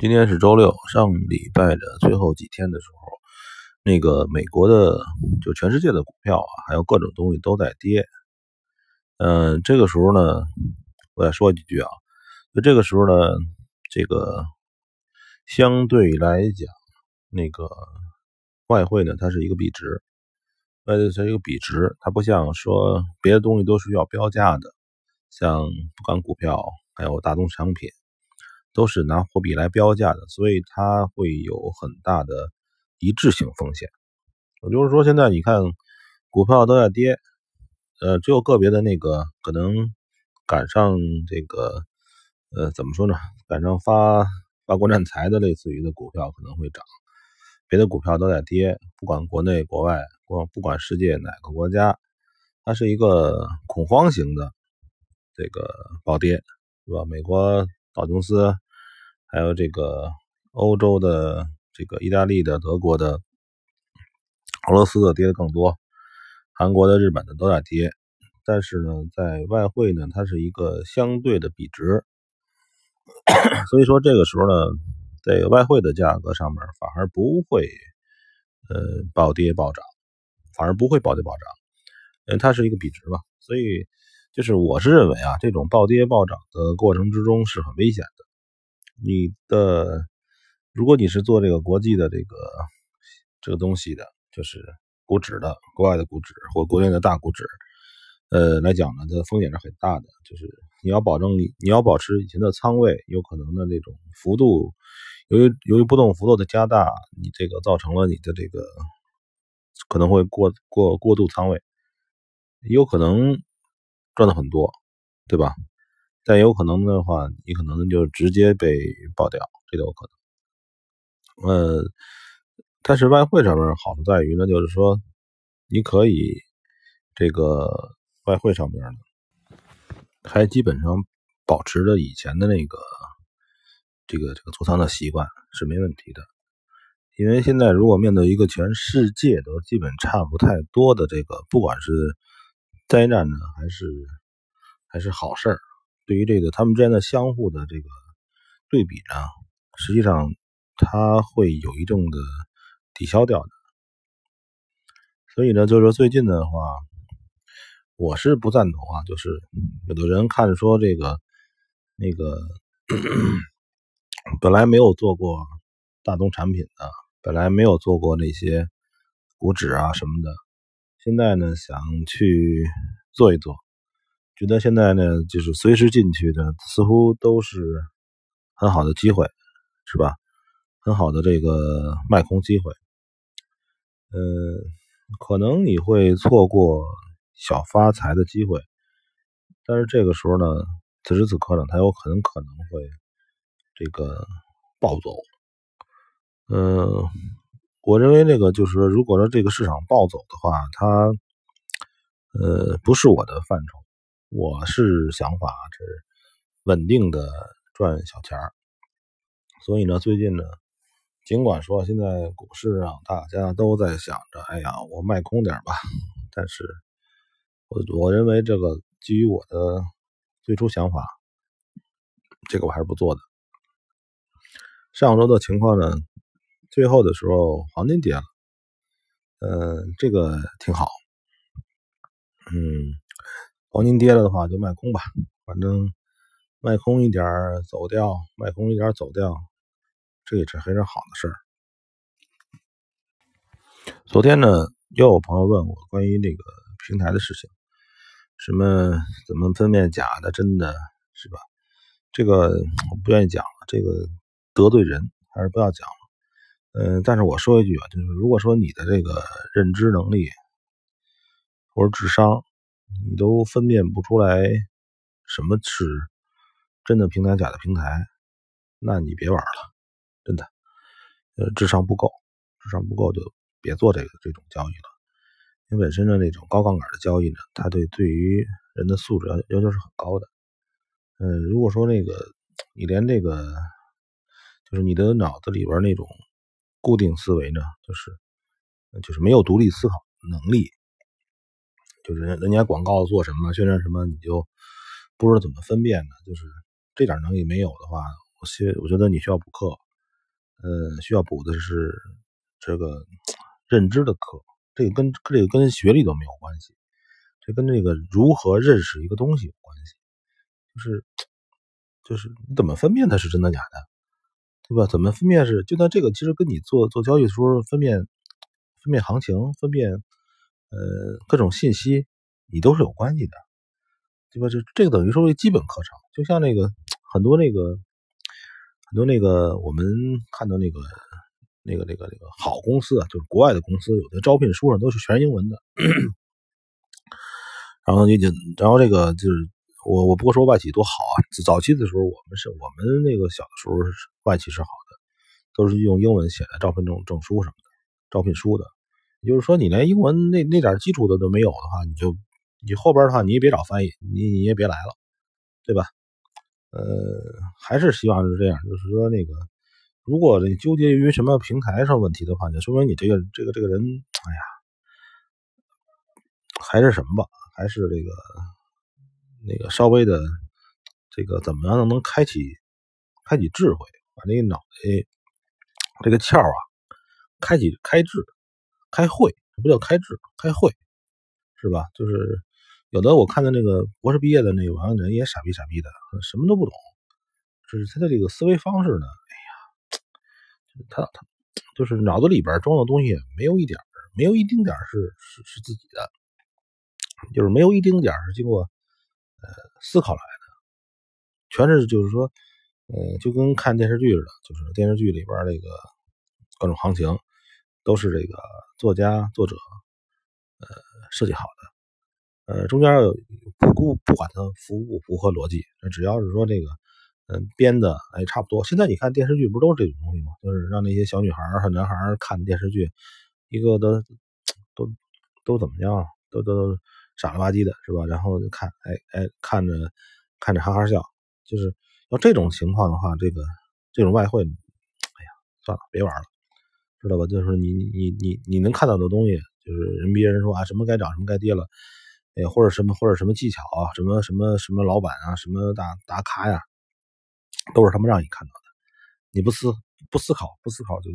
今天是周六，上礼拜的最后几天的时候，那个美国的就全世界的股票啊，还有各种东西都在跌。嗯，这个时候呢，我再说几句啊。就这个时候呢，这个相对来讲，那个外汇呢，它是一个币值，呃，它是一个币值，它不像说别的东西都是要标价的，像不管股票还有大宗商品。都是拿货币来标价的，所以它会有很大的一致性风险。也就是说，现在你看股票都在跌，呃，只有个别的那个可能赶上这个，呃，怎么说呢？赶上发发国难财的类似于的股票可能会涨，别的股票都在跌。不管国内国外，不不管世界哪个国家，它是一个恐慌型的这个暴跌，是吧？美国。道琼斯，还有这个欧洲的、这个意大利的、德国的、俄罗斯的跌的更多，韩国的、日本的都在跌。但是呢，在外汇呢，它是一个相对的比值，所以说这个时候呢，在外汇的价格上面反而不会呃暴跌暴涨，反而不会暴跌暴涨，因为它是一个比值嘛，所以。就是我是认为啊，这种暴跌暴涨的过程之中是很危险的。你的，如果你是做这个国际的这个这个东西的，就是股指的，国外的股指或国内的大股指，呃，来讲呢，它的风险是很大的。就是你要保证你你要保持以前的仓位，有可能的那种幅度，由于由于波动幅度的加大，你这个造成了你的这个可能会过过过度仓位，有可能。赚的很多，对吧？但有可能的话，你可能就直接被爆掉，这都有可能。呃，但是外汇上面好处在于呢，就是说你可以这个外汇上面呢，还基本上保持着以前的那个这个这个做仓的习惯是没问题的。因为现在如果面对一个全世界都基本差不太多的这个，不管是。灾难呢，还是还是好事儿？对于这个他们之间的相互的这个对比呢，实际上它会有一定的抵消掉的。所以呢，就是说最近的话，我是不赞同啊。就是有的人看说这个那个本来没有做过大宗产品的，本来没有做过那些股指啊什么的。现在呢，想去做一做，觉得现在呢，就是随时进去的，似乎都是很好的机会，是吧？很好的这个卖空机会。嗯，可能你会错过小发财的机会，但是这个时候呢，此时此刻呢，它有可能可能会这个暴走。嗯。我认为这个就是说，如果说这个市场暴走的话，它呃不是我的范畴。我是想法是稳定的赚小钱儿。所以呢，最近呢，尽管说现在股市上大家都在想着，哎呀，我卖空点吧，但是我我认为这个基于我的最初想法，这个我还是不做的。上周的情况呢？最后的时候，黄金跌了，嗯，这个挺好，嗯，黄金跌了的话就卖空吧，反正卖空一点走掉，卖空一点走掉，这也是非常好的事儿。昨天呢，又有朋友问我关于那个平台的事情，什么怎么分辨假的真的，是吧？这个我不愿意讲了，这个得罪人，还是不要讲了。嗯，但是我说一句啊，就是如果说你的这个认知能力或者智商，你都分辨不出来什么是真的平台、假的平台，那你别玩了，真的，呃，智商不够，智商不够就别做这个这种交易了。因为本身的那种高杠杆的交易呢，它对对于人的素质要要求是很高的。嗯，如果说那个你连这个就是你的脑子里边那种。固定思维呢，就是就是没有独立思考能力，就是人人家广告做什么，宣传什么，你就不知道怎么分辨呢？就是这点能力没有的话，我需我觉得你需要补课，呃，需要补的是这个认知的课，这个跟这个跟学历都没有关系，这跟这个如何认识一个东西有关系，就是就是你怎么分辨它是真的假的，对吧？怎么分辨是就那这个其实跟你做做交易的时候分辨分辨行情、分辨呃各种信息，你都是有关系的，对吧？这这个等于说是基本课程，就像那个很多那个。很多那个我们看到那个那个那个那个好公司啊，就是国外的公司，有的招聘书上都是全英文的。然后你就，然后这个就是我我不说外企多好啊，早期的时候我们是我们那个小的时候外企是好的，都是用英文写的招聘证证书什么的，招聘书的。就是说，你连英文那那点基础的都没有的话，你就你后边的话你也别找翻译，你你也别来了，对吧？呃，还是希望是这样，就是说那个，如果你纠结于什么平台上问题的话，就说明你这个这个这个人，哎呀，还是什么吧，还是这个那个稍微的这个怎么样能开启开启智慧，把那个脑袋这个窍啊，开启开智开会，不叫开智开会，是吧？就是。有的我看的那个博士毕业的那个王人也傻逼傻逼的，什么都不懂，就是他的这个思维方式呢，哎呀，他他就是脑子里边装的东西没有一点没有一丁点是是是自己的，就是没有一丁点是经过呃思考来的，全是就是说，呃，就跟看电视剧似的，就是电视剧里边这个各种行情都是这个作家作者呃设计好的。呃，中间有不顾不管它符不符合逻辑，只要是说这个，嗯，编的哎差不多。现在你看电视剧不都是这种东西吗？就是让那些小女孩和男孩看电视剧，一个都都都怎么样？都都傻了吧唧的，是吧？然后就看，哎哎，看着看着哈哈笑。就是要这种情况的话，这个这种外汇，哎呀，算了，别玩了，知道吧？就是你你你你你能看到的东西，就是人别人说啊，什么该涨，什么该跌了。哎，或者什么，或者什么技巧啊，什么什么什么老板啊，什么打打卡呀，都是他们让你看到的。你不思不思考，不思考就